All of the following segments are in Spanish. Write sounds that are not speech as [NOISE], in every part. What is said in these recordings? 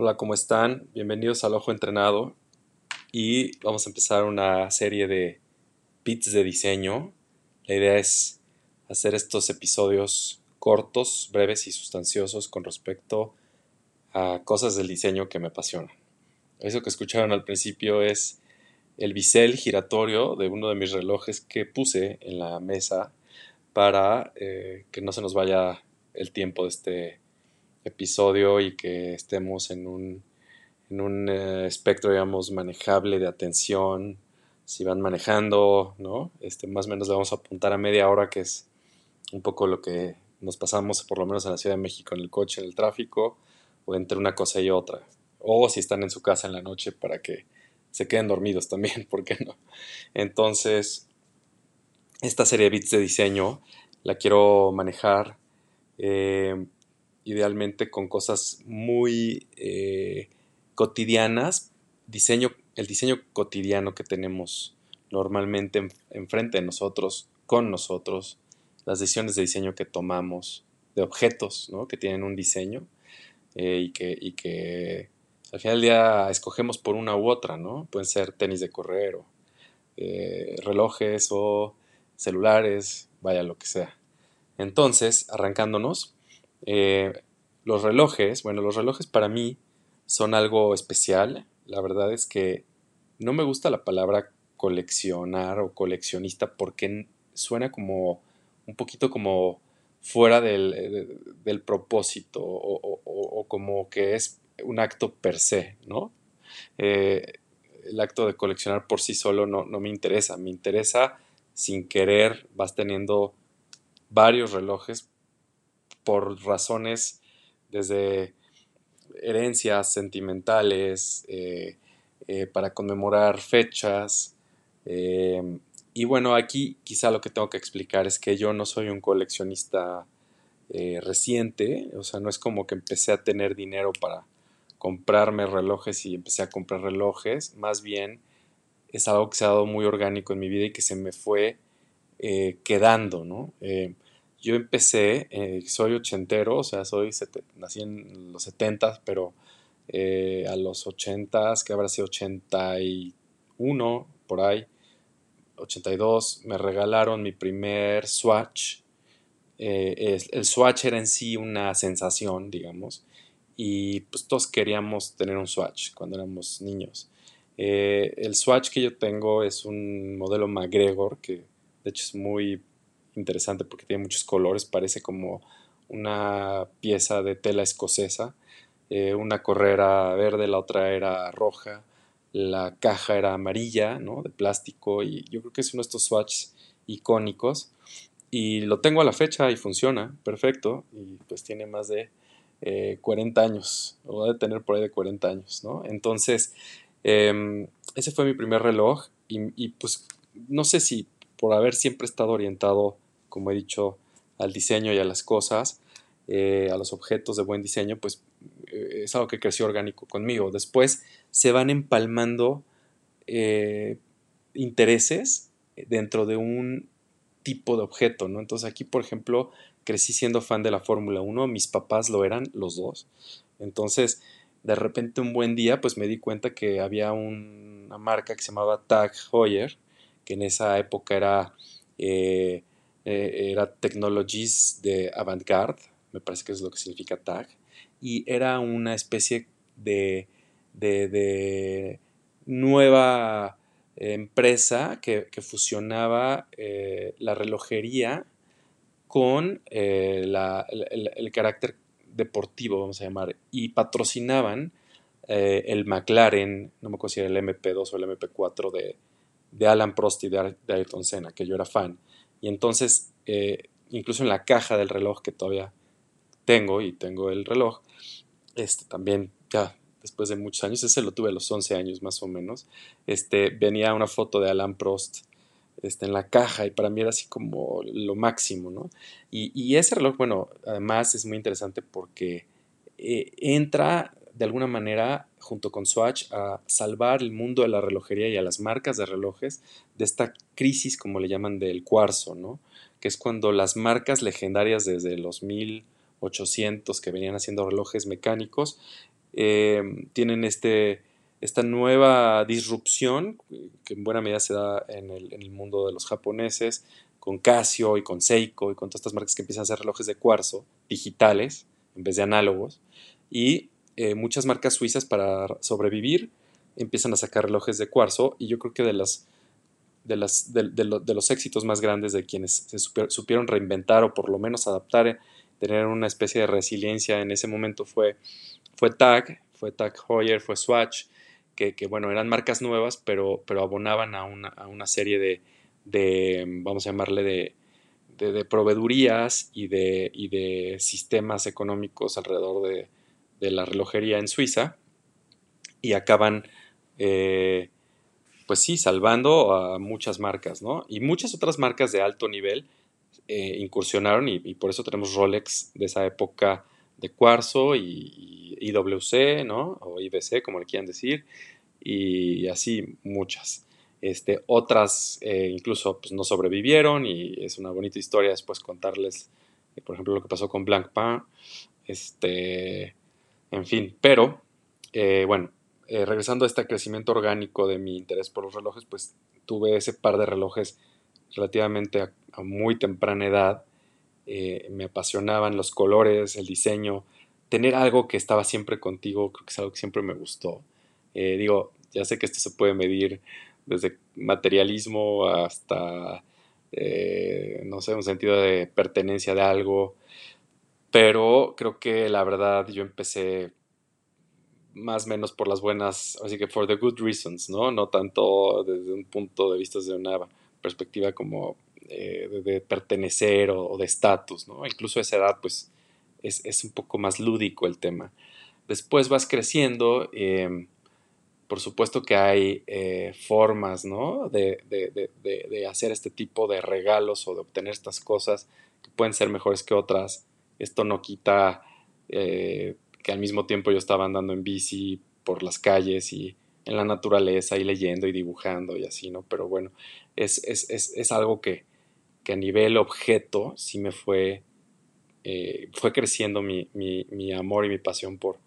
Hola, ¿cómo están? Bienvenidos al Ojo Entrenado y vamos a empezar una serie de bits de diseño. La idea es hacer estos episodios cortos, breves y sustanciosos con respecto a cosas del diseño que me apasionan. Eso que escucharon al principio es el bisel giratorio de uno de mis relojes que puse en la mesa para eh, que no se nos vaya el tiempo de este episodio y que estemos en un, en un eh, espectro, digamos, manejable de atención. Si van manejando, ¿no? Este, más o menos le vamos a apuntar a media hora, que es un poco lo que nos pasamos, por lo menos en la Ciudad de México, en el coche, en el tráfico, o entre una cosa y otra. O si están en su casa en la noche para que se queden dormidos también, [LAUGHS] ¿por qué no? Entonces, esta serie de bits de diseño la quiero manejar eh, idealmente con cosas muy eh, cotidianas, diseño, el diseño cotidiano que tenemos normalmente enfrente de nosotros, con nosotros, las decisiones de diseño que tomamos, de objetos ¿no? que tienen un diseño eh, y, que, y, que, al final del día escogemos por una u otra, ¿no? Pueden ser tenis de correr o eh, relojes o celulares, vaya lo que sea. Entonces, arrancándonos, eh, los relojes, bueno, los relojes para mí son algo especial. La verdad es que no me gusta la palabra coleccionar o coleccionista porque suena como un poquito como fuera del, eh, propósito o, como que es un acto per se, ¿no? Eh, el acto de coleccionar por sí solo no, no me interesa, me interesa sin querer, vas teniendo varios relojes por razones desde herencias sentimentales, eh, eh, para conmemorar fechas. Eh, y bueno, aquí quizá lo que tengo que explicar es que yo no soy un coleccionista reciente, o sea, no es como que empecé a tener dinero para comprarme relojes y empecé a comprar relojes, más bien es algo que se ha dado muy orgánico en mi vida y que se me fue quedando, ¿no? Yo empecé, eh, soy ochentero, o sea, soy nací en los setentas, pero eh, a los ochentas, que habrá sido 81, por ahí, 82, me regalaron mi primer Swatch. Eh, el Swatch era en sí una sensación, digamos, y pues todos queríamos tener un Swatch cuando éramos niños. el Swatch que yo tengo es un modelo McGregor, que de hecho es muy interesante porque tiene muchos colores, parece como una pieza de tela escocesa. Eh, una correa verde, la otra era roja, la caja era amarilla, ¿no? De plástico y yo creo que es uno de estos swatches icónicos y lo tengo a la fecha y funciona perfecto y pues tiene más de 40 eh, años, o a tener por ahí de 40 años, ¿no? Entonces, em, ese fue mi primer reloj y, y pues no sé si por haber siempre estado orientado como he dicho, al diseño y a las cosas, eh, a los objetos de buen diseño, pues eh, es algo que creció orgánico conmigo. Después se van empalmando eh, intereses dentro de un tipo de objeto, ¿no? Entonces aquí, por ejemplo, crecí siendo fan de la Fórmula 1, mis papás lo eran los dos. Entonces, de repente un buen día, pues me di cuenta que había una marca que se llamaba Tag Heuer, que en esa época era era Technologies de Avantgarde, me parece que es lo que significa tag, y era una especie de, de, nueva empresa que, fusionaba eh, la relojería con eh, el, carácter deportivo, vamos a llamar, y patrocinaban el McLaren, no me acuerdo si era el MP2 o el MP4 de, de Alan Prost y de Ayrton Senna, que yo era fan. Y entonces, eh, incluso en la caja del reloj que todavía tengo, y tengo el reloj, este también ya después de muchos años, ese lo tuve a los 11 años más o menos, este, venía una foto de Alan Prost este, en la caja y para mí era así como lo máximo, ¿no? Y, ese reloj, bueno, además es muy interesante porque eh, entra de alguna manera junto con Swatch a salvar el mundo de la relojería y a las marcas de relojes de esta crisis, como le llaman, del cuarzo, ¿no? Que es cuando las marcas legendarias desde los 1800 que venían haciendo relojes mecánicos tienen este, esta nueva disrupción, que en buena medida se da en el, en el, mundo de los japoneses, con Casio y con Seiko y con todas estas marcas que empiezan a hacer relojes de cuarzo digitales en vez de análogos. Y eh, muchas marcas suizas para sobrevivir empiezan a sacar relojes de cuarzo y yo creo que de, las, de, las, de, de los éxitos más grandes de quienes se supieron reinventar o por lo menos adaptar, eh, tener una especie de resiliencia en ese momento fue, fue TAG, fue TAG Heuer, fue Swatch, que, bueno, eran marcas nuevas, pero, pero abonaban a una, a una serie de, de, vamos a llamarle, de, de, proveedurías y de, y de sistemas económicos alrededor de, de la relojería en Suiza y acaban, eh, pues sí, salvando a muchas marcas, ¿no? Y muchas otras marcas de alto nivel eh, incursionaron y, por eso tenemos Rolex de esa época de cuarzo y, IWC, ¿no? O IBC, como le quieran decir, y así muchas. Este, otras eh, incluso pues, no sobrevivieron y es una bonita historia después contarles, por ejemplo, lo que pasó con Blancpain. Este, en fin, pero eh, bueno, eh, regresando a este crecimiento orgánico de mi interés por los relojes, pues tuve ese par de relojes relativamente a, muy temprana edad. Eh, me apasionaban los colores, el diseño, tener algo que estaba siempre contigo, creo que es algo que siempre me gustó. digo, ya sé que esto se puede medir desde materialismo hasta, no sé, un sentido de pertenencia de algo, pero creo que la verdad yo empecé más o menos por las buenas, así que for the good reasons, ¿no? No tanto desde un punto de vista, desde una perspectiva como eh, de, pertenecer o, de estatus, ¿no? Incluso a esa edad, pues, es, un poco más lúdico el tema. Después vas creciendo, em, por supuesto que hay eh, formas, ¿no? De, de, hacer este tipo de regalos o de obtener estas cosas que pueden ser mejores que otras esto no quita eh, que al mismo tiempo yo estaba andando en bici por las calles y en la naturaleza y leyendo y dibujando y así, ¿no? Pero bueno, es, es, es, es algo que, que, a nivel objeto sí me fue, eh, fue creciendo mi, mi, mi, amor y mi pasión por,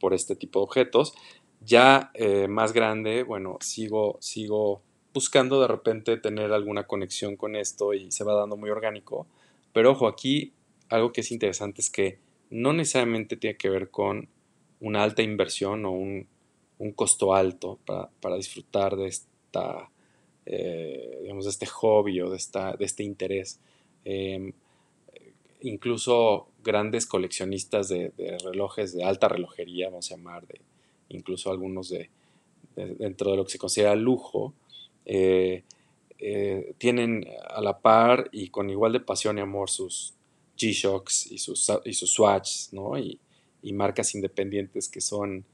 por este tipo de objetos. Ya eh, más grande, bueno, sigo, sigo buscando de repente tener alguna conexión con esto y se va dando muy orgánico. Pero ojo, aquí algo que es interesante es que no necesariamente tiene que ver con una alta inversión o un, costo alto para, disfrutar de esta, eh, digamos, de este hobby o de, esta, de este interés. Em, incluso grandes coleccionistas de, relojes de alta relojería, vamos a llamar, de, incluso algunos de, dentro de lo que se considera lujo, eh, eh, tienen a la par y con igual de pasión y amor sus, G-Shocks y sus, y sus Swatches, ¿no? Y, marcas independientes que son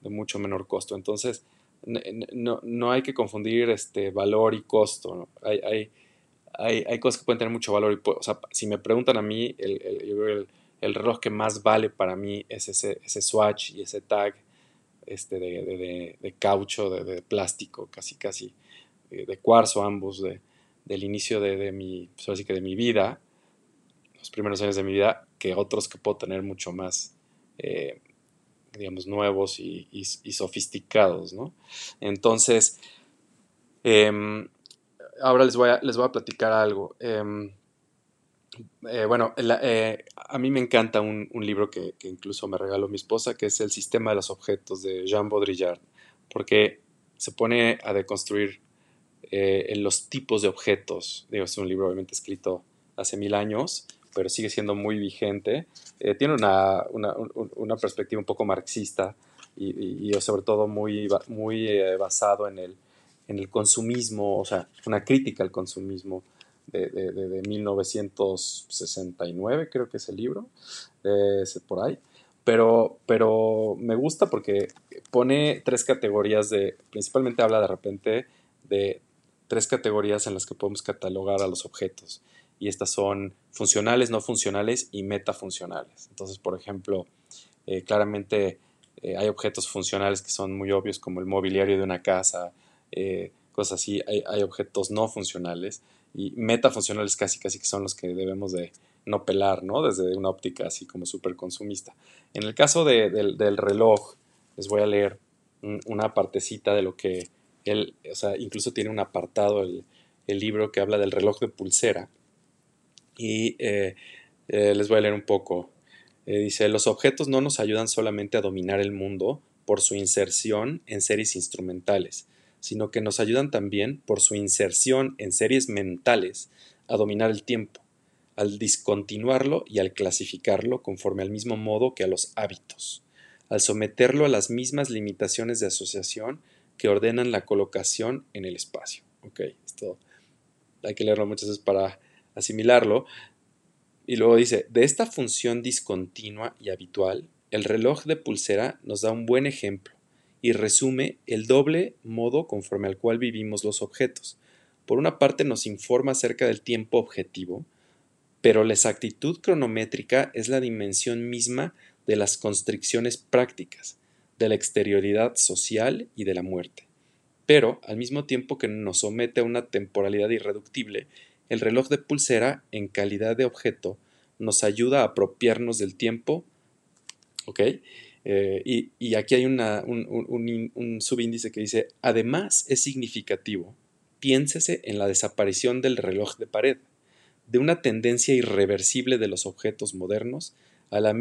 de mucho menor costo. Entonces, no, hay que confundir este valor y costo. Hay, hay, hay, cosas que pueden tener mucho valor. Y, si me preguntan a mí, el, el, reloj que más vale para mí es ese, ese Swatch y ese tag este, de, de, caucho, de, plástico, casi, casi, de cuarzo ambos, del inicio de, mi, pues, que de mi vida primeros años de mi vida que otros que puedo tener mucho más, eh, digamos, nuevos y, sofisticados, ¿no? Entonces, em, ahora les voy, a, les voy a platicar algo. Em, eh, bueno, eh, a mí me encanta un, libro que, incluso me regaló mi esposa, que es El sistema de los objetos de Jean Baudrillard, porque se pone a deconstruir en los tipos de objetos. Digo, es un libro obviamente escrito hace mil años, pero sigue siendo muy vigente. Eh, tiene una, una, una, perspectiva un poco marxista y, y sobre todo muy, muy eh, basado en el, en el consumismo, o sea, una crítica al consumismo de, de, de, 1969, creo que es el libro, por ahí. Pero, pero me gusta porque pone tres categorías de, principalmente habla de repente de tres categorías en las que podemos catalogar a los objetos y estas son funcionales, no funcionales y metafuncionales. Entonces, por ejemplo, eh, claramente eh, hay objetos funcionales que son muy obvios como el mobiliario de una casa, eh, cosas así. Hay, objetos no funcionales y metafuncionales casi casi que son los que debemos de no pelar, ¿no? Desde una óptica así como súper consumista. En el caso del, reloj, les voy a leer una partecita de lo que él, o sea, incluso tiene un apartado, el, libro que habla del reloj de pulsera. Y eh, eh, les voy a leer un poco. Eh, dice, los objetos no nos ayudan solamente a dominar el mundo por su inserción en series instrumentales, sino que nos ayudan también por su inserción en series mentales a dominar el tiempo, al discontinuarlo y al clasificarlo conforme al mismo modo que a los hábitos, al someterlo a las mismas limitaciones de asociación que ordenan la colocación en el espacio. Ok, esto hay que leerlo muchas veces para asimilarlo. Y luego dice, de esta función discontinua y habitual, el reloj de pulsera nos da un buen ejemplo y resume el doble modo conforme al cual vivimos los objetos. Por una parte nos informa acerca del tiempo objetivo, pero la exactitud cronométrica es la dimensión misma de las constricciones prácticas, de la exterioridad social y de la muerte. Pero, al mismo tiempo que nos somete a una temporalidad irreductible, el reloj de pulsera, en calidad de objeto, nos ayuda a apropiarnos del tiempo, ¿ok? Eh, y, aquí hay un, un subíndice que dice, además es significativo, piénsese en la desaparición del reloj de pared, de una tendencia irreversible de los objetos modernos a la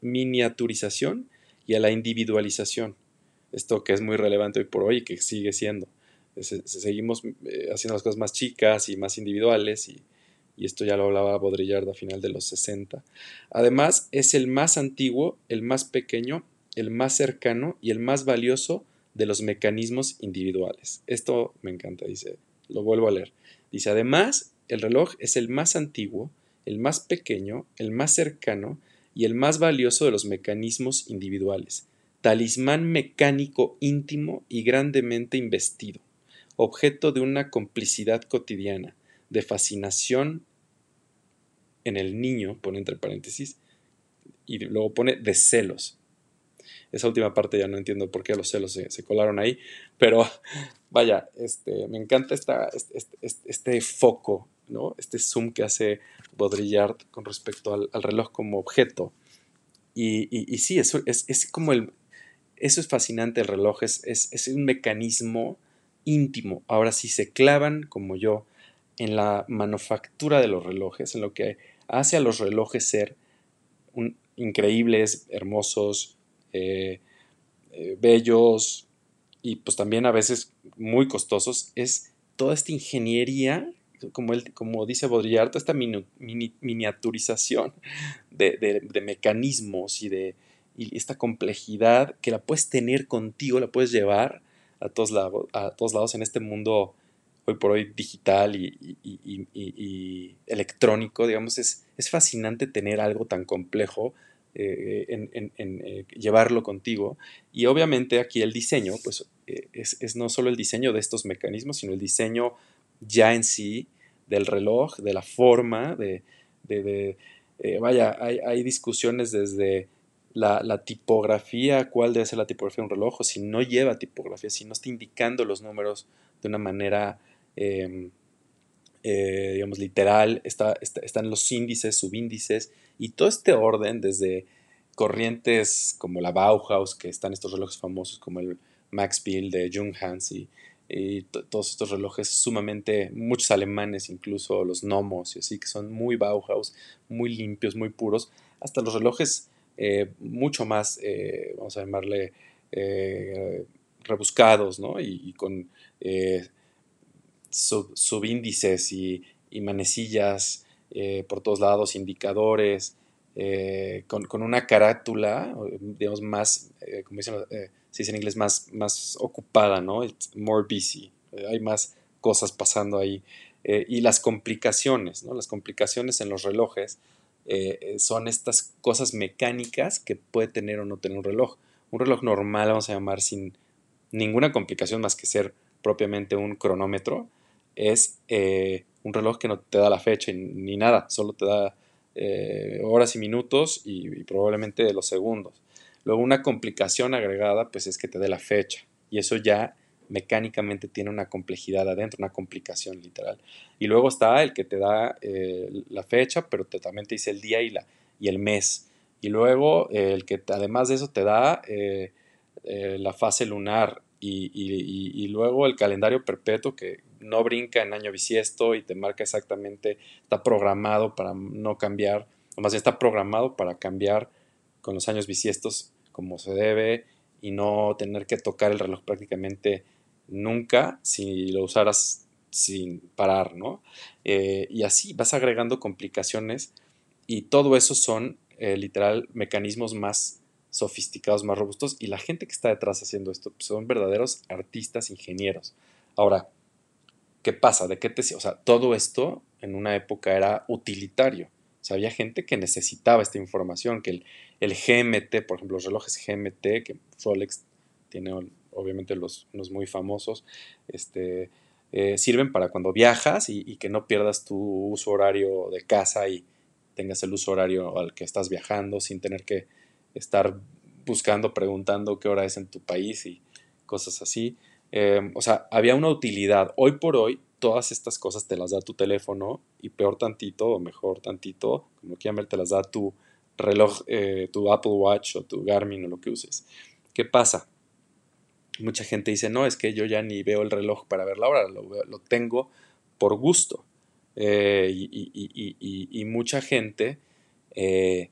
miniaturización y a la individualización. Esto que es muy relevante hoy por hoy y que sigue siendo. Seguimos eh, haciendo las cosas más chicas y más individuales y, esto ya lo hablaba Baudrillard a final de los 60. Además, es el más antiguo, el más pequeño, el más cercano y el más valioso de los mecanismos individuales. Esto me encanta, dice, lo vuelvo a leer. Dice, además, el reloj es el más antiguo, el más pequeño, el más cercano y el más valioso de los mecanismos individuales, talismán mecánico íntimo y grandemente investido, objeto de una complicidad cotidiana, de fascinación en el niño, pone entre paréntesis, y luego pone de celos. Esa última parte ya no entiendo por qué los celos se, colaron ahí, pero [LAUGHS] vaya, este, me encanta esta, este, este, este foco, ¿no? este zoom que hace Baudrillard con respecto al, reloj como objeto. Y, sí, eso es, como el... Eso es fascinante, el reloj es, es, un mecanismo íntimo. Ahora, si se clavan, como yo, en la manufactura de los relojes, en lo que hace a los relojes ser increíbles, hermosos, eh, eh, bellos y pues también a veces muy costosos, es toda esta ingeniería como, como dice Baudrillard, toda esta miniaturización de, mecanismos y de esta complejidad que la puedes tener contigo, la puedes llevar a todos, lados, a todos lados en este mundo hoy por hoy digital y, electrónico, digamos, es, es, fascinante tener algo tan complejo, eh, en, eh, llevarlo contigo. Y obviamente aquí el diseño, pues eh, es, es, no solo el diseño de estos mecanismos, sino el diseño ya en sí del reloj, de la forma, de, de, vaya, hay, discusiones desde la, tipografía, cuál debe ser la tipografía de un reloj, si no lleva tipografía, si no está indicando los números de una manera, em, eh, digamos, literal, está, están los índices, subíndices, y todo este orden desde corrientes como la Bauhaus, que están estos relojes famosos como el Max Bill de Junghans y y todos estos relojes sumamente, muchos alemanes incluso, los gnomos y así, que son muy Bauhaus, muy limpios, muy puros, hasta los relojes eh, mucho más, eh, vamos a llamarle, eh, rebuscados, ¿no? Y, con subíndices y, y, manecillas por todos lados, indicadores, con, con, una carátula, digamos, más, como dicen se dice en inglés, más, más ocupada, ¿no? It's more busy. Hay más cosas pasando ahí. Y las complicaciones, ¿no? Las complicaciones en los relojes eh, son estas cosas mecánicas que puede tener o no tener un reloj. Un reloj normal, vamos a llamar sin ninguna complicación más que ser propiamente un cronómetro, es un reloj que no te da la fecha ni nada, solo te da horas y minutos y, y probablemente los segundos. Luego una complicación agregada pues es que te dé la fecha y eso ya mecánicamente tiene una complejidad adentro, una complicación literal. Y luego está el que te da eh, la fecha, pero te, también te dice el día y, la, y el mes. Y luego el que además de eso te da la fase lunar y, luego el calendario perpetuo que no brinca en año bisiesto y te marca exactamente, está programado para no cambiar, o más bien está programado para cambiar con los años bisiestos como se debe y no tener que tocar el reloj prácticamente nunca si lo usaras sin parar, ¿no? Eh, y así vas agregando complicaciones y todo eso son eh, literal mecanismos más sofisticados, más robustos, y la gente que está detrás haciendo esto pues, son verdaderos artistas, ingenieros. Ahora, ¿qué pasa? ¿De qué te... O sea, todo esto en una época era utilitario. O sea, había gente que necesitaba esta información, que el, GMT, por ejemplo, los relojes GMT, que Rolex tiene obviamente los, unos muy famosos, este, eh, sirven para cuando viajas y, que no pierdas tu uso horario de casa y tengas el uso horario al que estás viajando sin tener que estar buscando, preguntando qué hora es en tu país y cosas así. Em, o sea, había una utilidad. Hoy por hoy, todas estas cosas te las da tu teléfono y peor tantito o mejor tantito, como quieran ver, te las da tu reloj, eh, tu Apple Watch o tu Garmin o lo que uses. ¿Qué pasa? Mucha gente dice, no, es que yo ya ni veo el reloj para ver la hora, lo, lo tengo por gusto. Eh, y, mucha gente eh,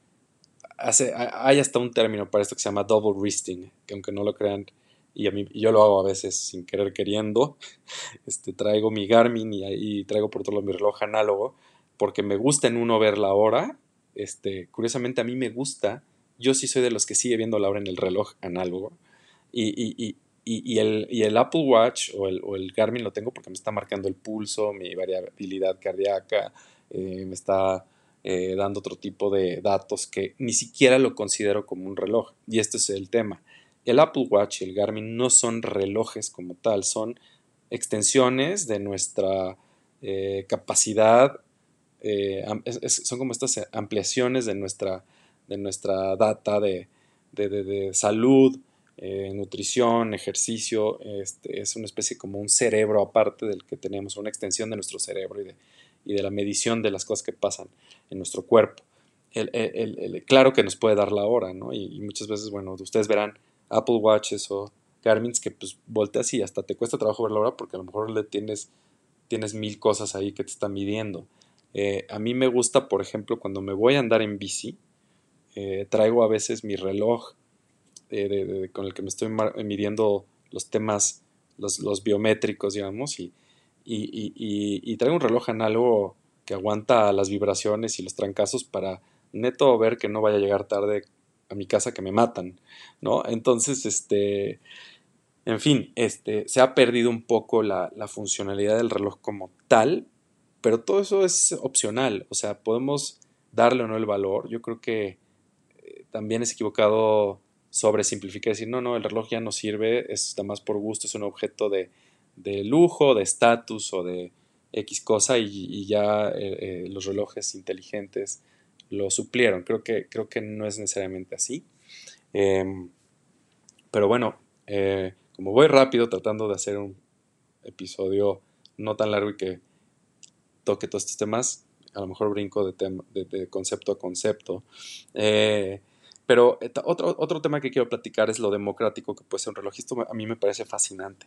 hay hasta un término para esto que se llama double wristing, que aunque no lo crean, y a mí, yo lo hago a veces sin querer queriendo, [LAUGHS] este, traigo mi Garmin y, traigo por todo mi reloj análogo, porque me gusta en uno ver la hora, este, curiosamente a mí me gusta, yo sí soy de los que sigue viendo la hora en el reloj análogo, y, y, y el, el, Apple Watch o el, o el, Garmin lo tengo porque me está marcando el pulso, mi variabilidad cardíaca, eh, me está eh, dando otro tipo de datos que ni siquiera lo considero como un reloj. Y este es el tema. El Apple Watch y el Garmin no son relojes como tal, son extensiones de nuestra eh, capacidad, son como estas ampliaciones de nuestra, de nuestra data de, de, salud, nutrición, ejercicio, este, es una especie como un cerebro aparte del que tenemos, una extensión de nuestro cerebro y de, y de la medición de las cosas que pasan en nuestro cuerpo. El, claro que nos puede dar la hora, ¿no? Y, muchas veces, bueno, ustedes verán Apple Watches o Garmin's que pues volteas y hasta te cuesta trabajo ver la hora porque a lo mejor le tienes, tienes mil cosas ahí que te están midiendo. Eh, a mí me gusta, por ejemplo, cuando me voy a andar en bici, eh, traigo a veces mi reloj eh, con el que me estoy midiendo los temas, los, biométricos, digamos, y, y, traigo un reloj análogo que aguanta las vibraciones y los trancazos para neto ver que no vaya a llegar tarde a mi casa que me matan, ¿no? Entonces, este, en fin, este, se ha perdido un poco la, funcionalidad del reloj como tal, pero todo eso es opcional, o sea, podemos darle o no el valor. Yo creo que eh, también es equivocado sobre simplificar, decir, no, no, el reloj ya no sirve, es más por gusto, es un objeto de, de lujo, de estatus o de X cosa y, ya eh, eh, los relojes inteligentes lo suplieron. Creo que, creo que no es necesariamente así. Em, pero bueno, eh, como voy rápido tratando de hacer un episodio no tan largo y que toque todos estos temas, a lo mejor brinco de, de, concepto a concepto. Pero otro, otro tema que quiero platicar es lo democrático que puede ser un reloj. Esto a mí me parece fascinante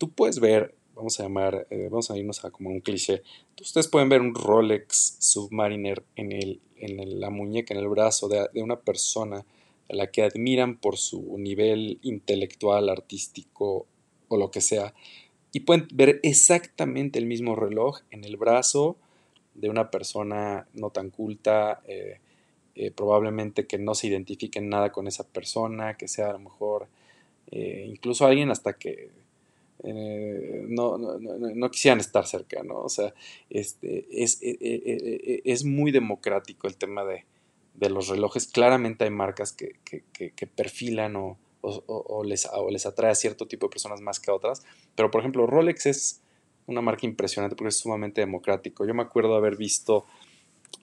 tú puedes ver, vamos a llamar, eh, vamos a irnos a como un cliché, ustedes pueden ver un Rolex Submariner en, el, en la muñeca, en el brazo de, una persona a la que admiran por su nivel intelectual, artístico o lo que sea, y pueden ver exactamente el mismo reloj en el brazo de una persona no tan culta, eh, eh, probablemente que no se identifique nada con esa persona, que sea a lo mejor incluso alguien hasta que eh, no, no, no, quisieran estar cerca, ¿no? O sea, este, es, eh, eh, es muy democrático el tema de, los relojes. Claramente hay marcas que, perfilan o, les, les atrae a cierto tipo de personas más que a otras, pero por ejemplo Rolex es una marca impresionante porque es sumamente democrático. Yo me acuerdo haber visto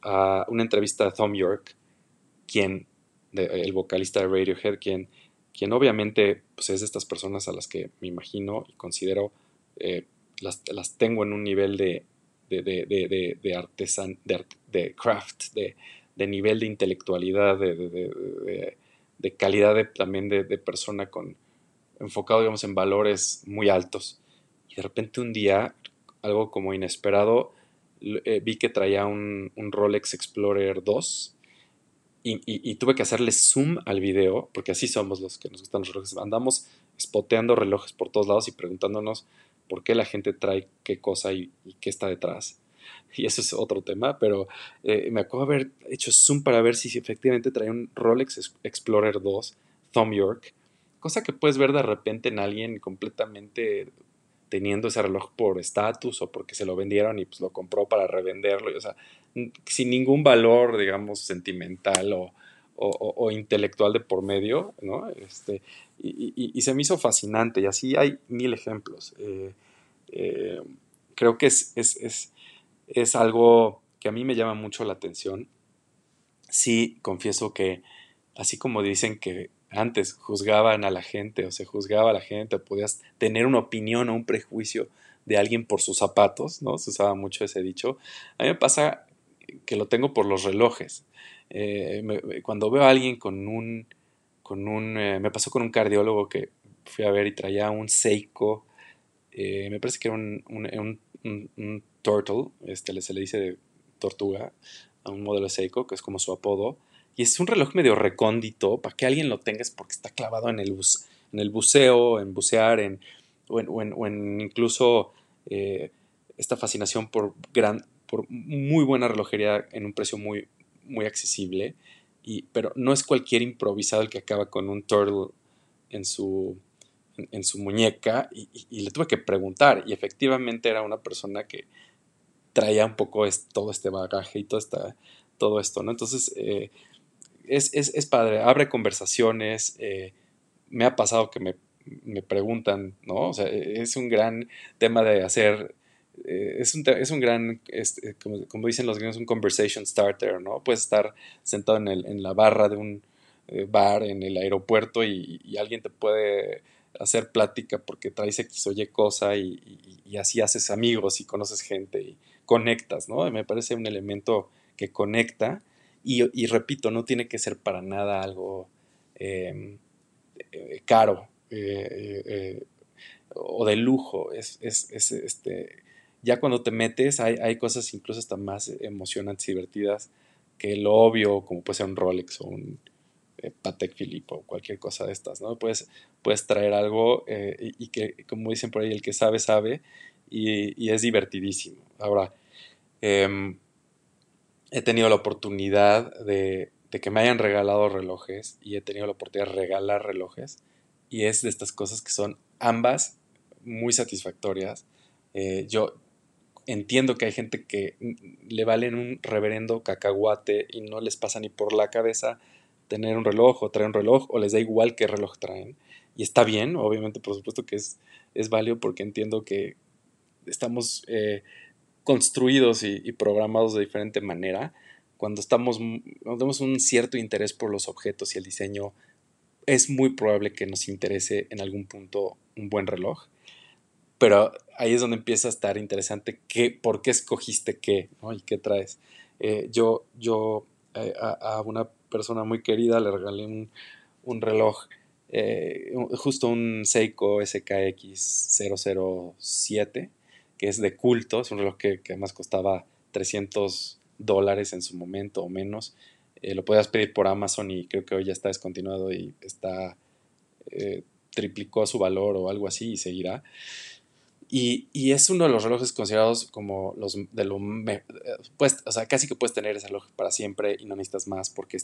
una entrevista de Tom York, quien, el vocalista de Radiohead, quien quien obviamente pues, es de estas personas a las que me imagino y considero eh, las, tengo en un nivel de, de, de, de artesan, de, craft, de, nivel de intelectualidad, de, de, calidad también de, persona con enfocado, digamos, en valores muy altos. Y de repente un día, algo como inesperado, eh, vi que traía un, un Rolex Explorer 2 y, tuve que hacerle zoom al video, porque así somos los que nos gustan los relojes. Andamos spoteando relojes por todos lados y preguntándonos por qué la gente trae qué cosa y, qué está detrás. Y eso es otro tema, pero eh, me acuerdo haber hecho zoom para ver si efectivamente traía un Rolex Explorer 2 Thumb York, cosa que puedes ver de repente en alguien completamente teniendo ese reloj por estatus o porque se lo vendieron y pues lo compró para revenderlo, o sea, sin ningún valor, digamos, sentimental o, o, intelectual de por medio, ¿no? Este, y, se me hizo fascinante y así hay mil ejemplos. Eh, eh, creo que es, es, es, es, algo que a mí me llama mucho la atención. Sí, confieso que así como dicen que antes juzgaban a la gente o se juzgaba a la gente o podías tener una opinión o un prejuicio de alguien por sus zapatos, ¿no? Se usaba mucho ese dicho. A mí me pasa que lo tengo por los relojes. Eh, cuando veo a alguien con un, con un, eh, me pasó con un cardiólogo que fui a ver y traía un Seiko, eh, me parece que era un, un, un, turtle, este, se le dice de tortuga, a un modelo Seiko, que es como su apodo, y es un reloj medio recóndito, para que alguien lo tenga es porque está clavado en el, en el buceo, en bucear, en, o, en, incluso eh, esta fascinación por, gran, por muy buena relojería en un precio muy, muy accesible. Y, pero no es cualquier improvisado el que acaba con un turtle en su, en, su muñeca y, le tuve que preguntar y efectivamente era una persona que traía un poco todo este bagaje y todo, esta, todo esto, ¿no? Entonces, eh, es, es, es, padre, abre conversaciones. Eh, me ha pasado que me, me, preguntan, ¿no? O sea, e, es un gran tema de hacer. Eh, es, un, es un gran, este, como, dicen los gringos, un conversation starter, ¿no? Puedes estar sentado en, el, en la barra de un eh, bar en el aeropuerto y, y, alguien te puede hacer plática porque traes X o Y cosa y, así haces amigos y conoces gente y conectas, ¿no? Me parece un elemento que conecta y, repito, no tiene que ser para nada algo em, eh, caro eh, eh, o de lujo. Es, este, ya cuando te metes hay, hay, cosas incluso hasta más emocionantes y divertidas que lo obvio, como puede ser un Rolex o un Patek Philippe o cualquier cosa de estas, ¿no? Puedes, puedes traer algo y, que, como dicen por ahí, el que sabe, sabe y, y es divertidísimo. Ahora, em, he tenido la oportunidad de, que me hayan regalado relojes y he tenido la oportunidad de regalar relojes y es de estas cosas que son ambas muy satisfactorias. Eh, yo entiendo que hay gente que le valen un reverendo cacahuate y no les pasa ni por la cabeza tener un reloj o traer un reloj o les da igual qué reloj traen. Y está bien, obviamente, por supuesto que es, es válido porque entiendo que estamos eh, construidos y, programados de diferente manera. Cuando estamos, tenemos un cierto interés por los objetos y el diseño, es muy probable que nos interese en algún punto un buen reloj. Pero ahí es donde empieza a estar interesante qué, por qué escogiste qué y qué traes. Eh, yo yo eh, a, una persona muy querida le regalé un, un reloj, eh, justo un Seiko SKX 007 que es de culto, es un reloj que, además costaba 300 dólares en su momento o menos. Eh, lo podías pedir por Amazon y creo que hoy ya está descontinuado y está eh, triplicó su valor o algo así y seguirá. Y, y, es uno de los relojes considerados como los de lo pues, o sea, casi que puedes tener ese reloj para siempre y no necesitas más porque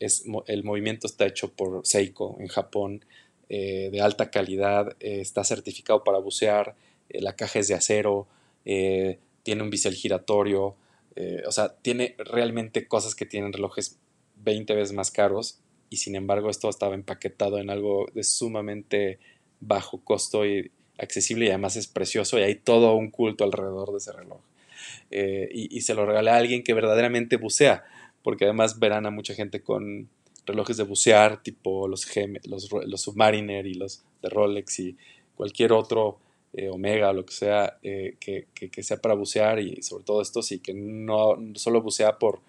es, el movimiento está hecho por Seiko en Japón eh, de alta calidad, está certificado para bucear, eh, la caja es de acero, eh, tiene un bisel giratorio, eh, o sea, tiene realmente cosas que tienen relojes 20 veces más caros y sin embargo esto estaba empaquetado en algo de sumamente bajo costo y accesible y además es precioso y hay todo un culto alrededor de ese reloj. y, se lo regalé a alguien que verdaderamente bucea, porque además verán a mucha gente con relojes de bucear, tipo los, los, los Submariner y los de Rolex y cualquier otro eh, omega o lo que sea, eh, que, sea para bucear y sobre todo esto sí, que no solo bucea por,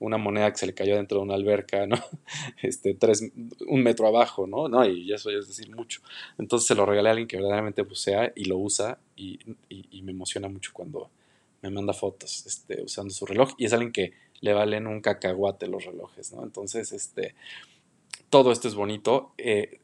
una moneda que se le cayó dentro de una alberca, ¿no? [LAUGHS] Este, tres, un metro abajo, ¿no? No, y eso ya es decir mucho. Entonces se lo regalé a alguien que verdaderamente bucea y lo usa y, me emociona mucho cuando me manda fotos este, usando su reloj y es alguien que le valen un cacahuate los relojes, ¿no? Entonces, este, todo esto es bonito. Eh,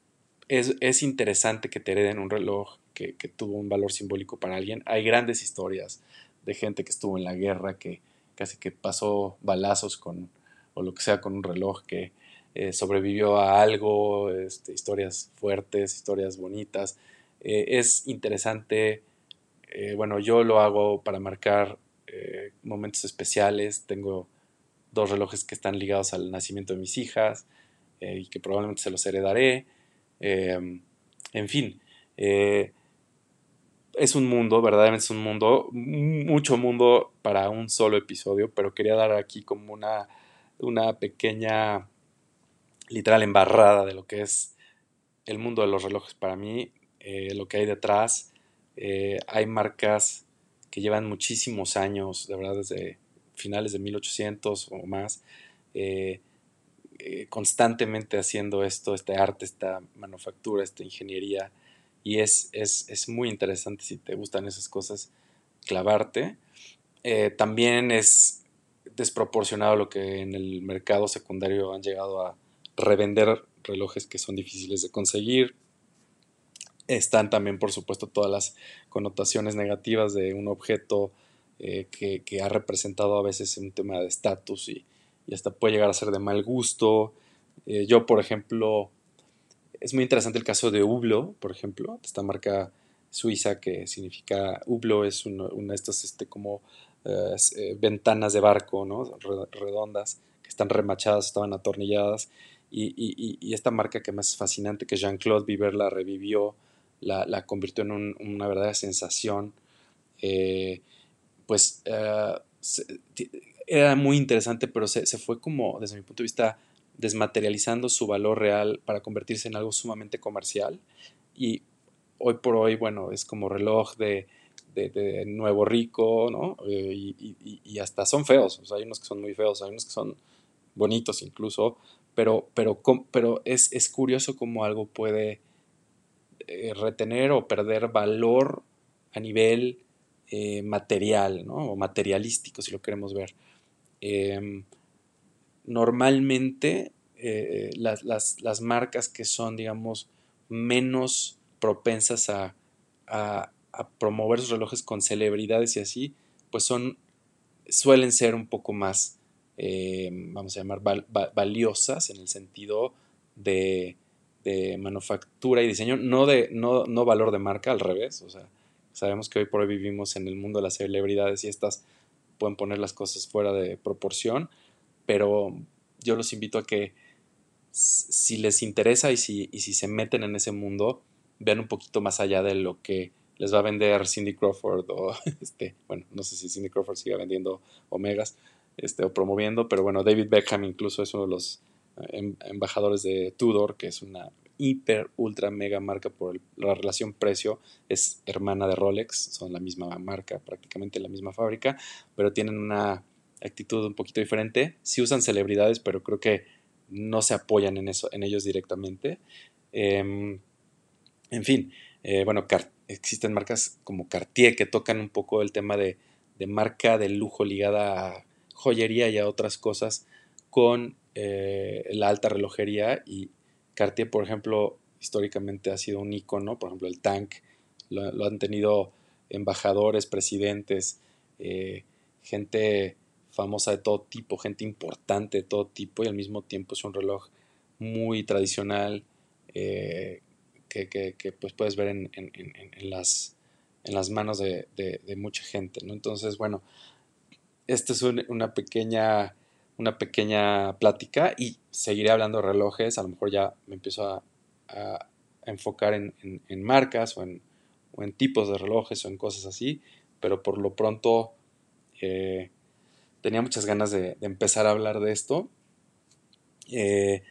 es, es, interesante que te hereden un reloj que, que tuvo un valor simbólico para alguien. Hay grandes historias de gente que estuvo en la guerra, que casi que pasó balazos con, o lo que sea, con un reloj que eh, sobrevivió a algo, este, historias fuertes, historias bonitas. Eh, es interesante, eh, bueno, yo lo hago para marcar momentos especiales, tengo dos relojes que están ligados al nacimiento de mis hijas y que probablemente se los heredaré. en fin, es un mundo, verdaderamente es un mundo, mucho mundo para un solo episodio, pero quería dar aquí como una, una pequeña, literal embarrada de lo que es el mundo de los relojes para mí, eh, lo que hay detrás. Eh, hay marcas que llevan muchísimos años, de verdad, desde finales de 1800 o más, eh, constantemente haciendo esto, este arte, esta manufactura, esta ingeniería y es, es, muy interesante si te gustan esas cosas clavarte. Eh, también es desproporcionado lo que en el mercado secundario han llegado a revender relojes que son difíciles de conseguir. Están también, por supuesto, todas las connotaciones negativas de un objeto eh, que, ha representado a veces un tema de estatus y, hasta puede llegar a ser de mal gusto. Eh, yo, por ejemplo, es muy interesante el caso de Hublot, por ejemplo, esta marca suiza que significa Hublot es una, de estas este, como eh, eh, ventanas de barco, ¿no? redondas, que están remachadas, estaban atornilladas. Y, esta marca que más es fascinante, que Jean-Claude Viver la revivió, la, convirtió en una verdadera sensación, eh, pues era muy interesante, pero se, se, fue como, desde mi punto de vista, desmaterializando su valor real para convertirse en algo sumamente comercial. Y hoy por hoy, bueno, es como reloj de, nuevo rico, ¿no? Eh, y, hasta son feos, hay unos que son muy feos, hay unos que son bonitos incluso, pero, pero, pero es, es curioso cómo algo puede eh, retener o perder valor a nivel eh, material, ¿no? O materialístico, si lo queremos ver. Normalmente eh, las, marcas que son, digamos, menos propensas a, promover sus relojes con celebridades y así, pues son, suelen ser un poco más, eh, vamos a llamar, valiosas en el sentido de, manufactura y diseño, no, de, no, no valor de marca, al revés, o sea, sabemos que hoy por hoy vivimos en el mundo de las celebridades y estas pueden poner las cosas fuera de proporción, pero yo los invito a que si les interesa y si, si se meten en ese mundo, vean un poquito más allá de lo que les va a vender Cindy Crawford o [LAUGHS] este, bueno, no sé si Cindy Crawford siga vendiendo omegas este, o promoviendo, pero bueno, David Beckham incluso es uno de los em, embajadores de Tudor, que es una hiper, ultra, mega marca por la relación precio, es hermana de Rolex, son la misma marca, prácticamente la misma fábrica, pero tienen una actitud un poquito diferente. Sí usan celebridades, pero creo que no se apoyan en, eso, en ellos directamente. Em, en fin, eh, bueno, existen marcas como Cartier que tocan un poco el tema de, marca de lujo ligada a joyería y a otras cosas con eh, la alta relojería y Cartier, por ejemplo, históricamente ha sido un icono, por ejemplo, el Tank lo, han tenido embajadores, presidentes, eh, gente famosa de todo tipo, gente importante de todo tipo y al mismo tiempo es un reloj muy tradicional eh, que, pues puedes ver en, las, en las manos de, mucha gente. ¿no? Entonces, bueno, esta es una, pequeña, una pequeña plática y seguiré hablando de relojes, a lo mejor ya me empiezo a, enfocar en, marcas o en, o en tipos de relojes o en cosas así, pero por lo pronto... Eh, tenía muchas ganas de, empezar a hablar de esto. Eh,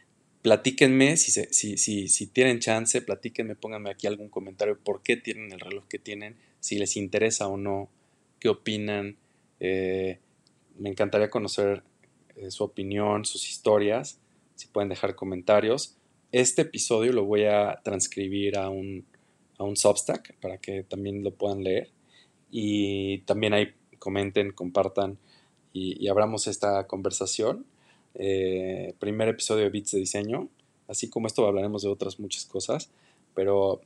platíquenme, si, si, si, tienen chance, platíquenme, pónganme aquí algún comentario por qué tienen el reloj que tienen, si les interesa o no, qué opinan. Eh, me encantaría conocer eh, su opinión, sus historias, si pueden dejar comentarios. Este episodio lo voy a transcribir a un, a un Substack para que también lo puedan leer. Y también ahí comenten, compartan y, abramos esta conversación. Eh, primer episodio de Bits de Diseño. Así como esto hablaremos de otras muchas cosas. Pero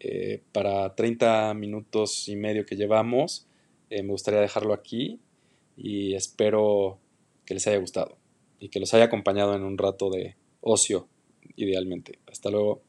eh, para 30 minutos y medio que llevamos, me gustaría dejarlo aquí y espero que les haya gustado y que los haya acompañado en un rato de ocio, idealmente. Hasta luego.